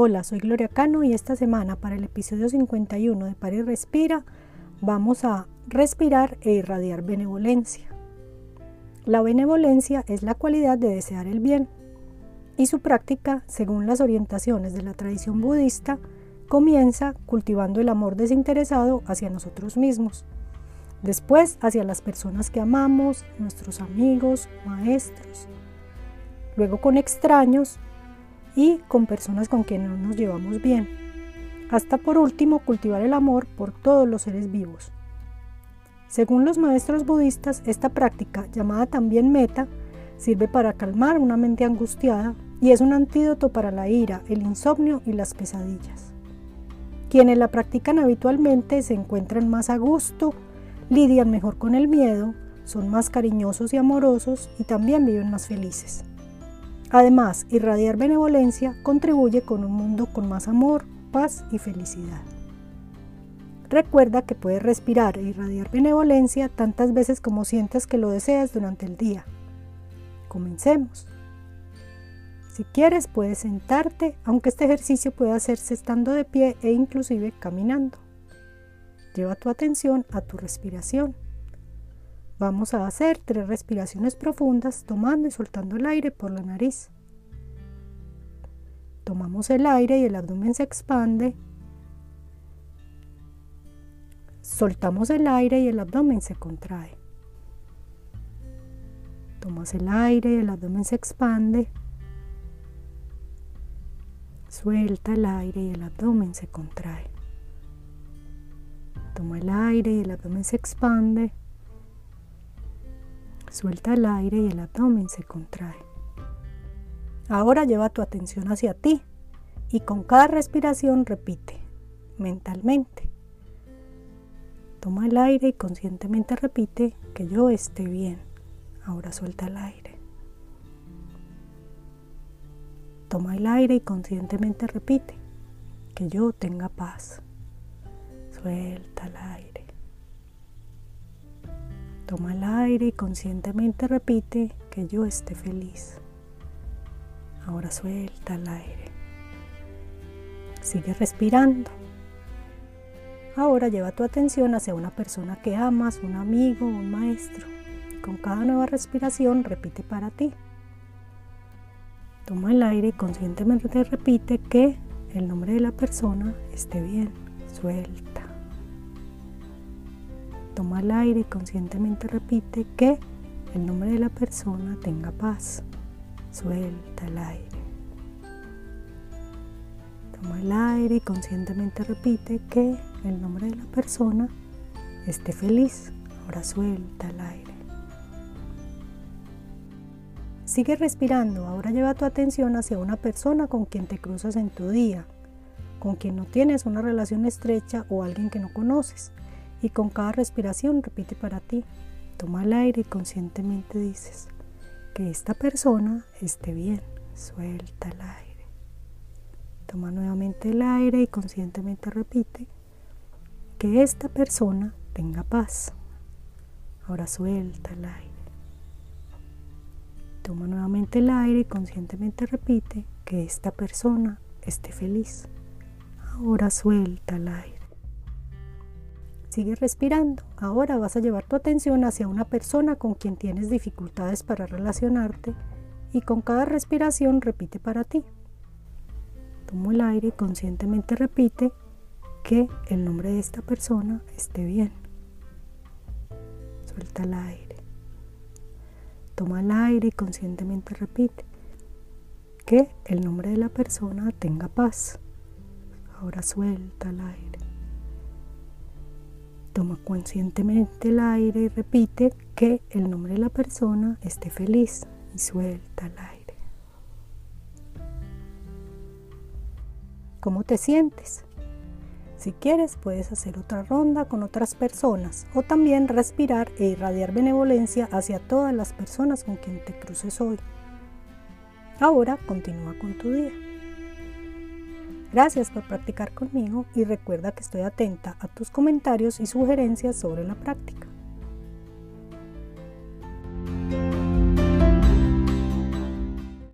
Hola, soy Gloria Cano y esta semana para el episodio 51 de Par y Respira vamos a respirar e irradiar benevolencia. La benevolencia es la cualidad de desear el bien y su práctica, según las orientaciones de la tradición budista, comienza cultivando el amor desinteresado hacia nosotros mismos, después hacia las personas que amamos, nuestros amigos, maestros, luego con extraños y con personas con quienes no nos llevamos bien. Hasta por último, cultivar el amor por todos los seres vivos. Según los maestros budistas, esta práctica, llamada también meta, sirve para calmar una mente angustiada y es un antídoto para la ira, el insomnio y las pesadillas. Quienes la practican habitualmente se encuentran más a gusto, lidian mejor con el miedo, son más cariñosos y amorosos y también viven más felices. Además, irradiar benevolencia contribuye con un mundo con más amor, paz y felicidad. Recuerda que puedes respirar e irradiar benevolencia tantas veces como sientas que lo deseas durante el día. Comencemos. Si quieres puedes sentarte, aunque este ejercicio puede hacerse estando de pie e inclusive caminando. Lleva tu atención a tu respiración. Vamos a hacer tres respiraciones profundas tomando y soltando el aire por la nariz. Tomamos el aire y el abdomen se expande. Soltamos el aire y el abdomen se contrae. Tomas el aire y el abdomen se expande. Suelta el aire y el abdomen se contrae. Toma el aire y el abdomen se expande. Suelta el aire y el abdomen se contrae. Ahora lleva tu atención hacia ti y con cada respiración repite mentalmente. Toma el aire y conscientemente repite que yo esté bien. Ahora suelta el aire. Toma el aire y conscientemente repite que yo tenga paz. Suelta el aire. Toma el aire y conscientemente repite que yo esté feliz. Ahora suelta el aire. Sigue respirando. Ahora lleva tu atención hacia una persona que amas, un amigo, un maestro. con cada nueva respiración repite para ti. Toma el aire y conscientemente repite que el nombre de la persona esté bien. Suelta. Toma el aire y conscientemente repite que el nombre de la persona tenga paz. Suelta el aire. Toma el aire y conscientemente repite que el nombre de la persona esté feliz. Ahora suelta el aire. Sigue respirando. Ahora lleva tu atención hacia una persona con quien te cruzas en tu día, con quien no tienes una relación estrecha o alguien que no conoces y con cada respiración repite para ti. Toma el aire y conscientemente dices que esta persona esté bien. Suelta el aire. Toma nuevamente el aire y conscientemente repite que esta persona tenga paz. Ahora suelta el aire. Toma nuevamente el aire y conscientemente repite que esta persona esté feliz. Ahora suelta el aire. Sigue respirando. Ahora vas a llevar tu atención hacia una persona con quien tienes dificultades para relacionarte y con cada respiración repite para ti. Toma el aire y conscientemente repite que el nombre de esta persona esté bien. Suelta el aire. Toma el aire y conscientemente repite que el nombre de la persona tenga paz. Ahora suelta el aire. Toma conscientemente el aire y repite que el nombre de la persona esté feliz y suelta el aire. ¿Cómo te sientes? Si quieres puedes hacer otra ronda con otras personas o también respirar e irradiar benevolencia hacia todas las personas con quien te cruces hoy. Ahora continúa con tu día. Gracias por practicar conmigo y recuerda que estoy atenta a tus comentarios y sugerencias sobre la práctica.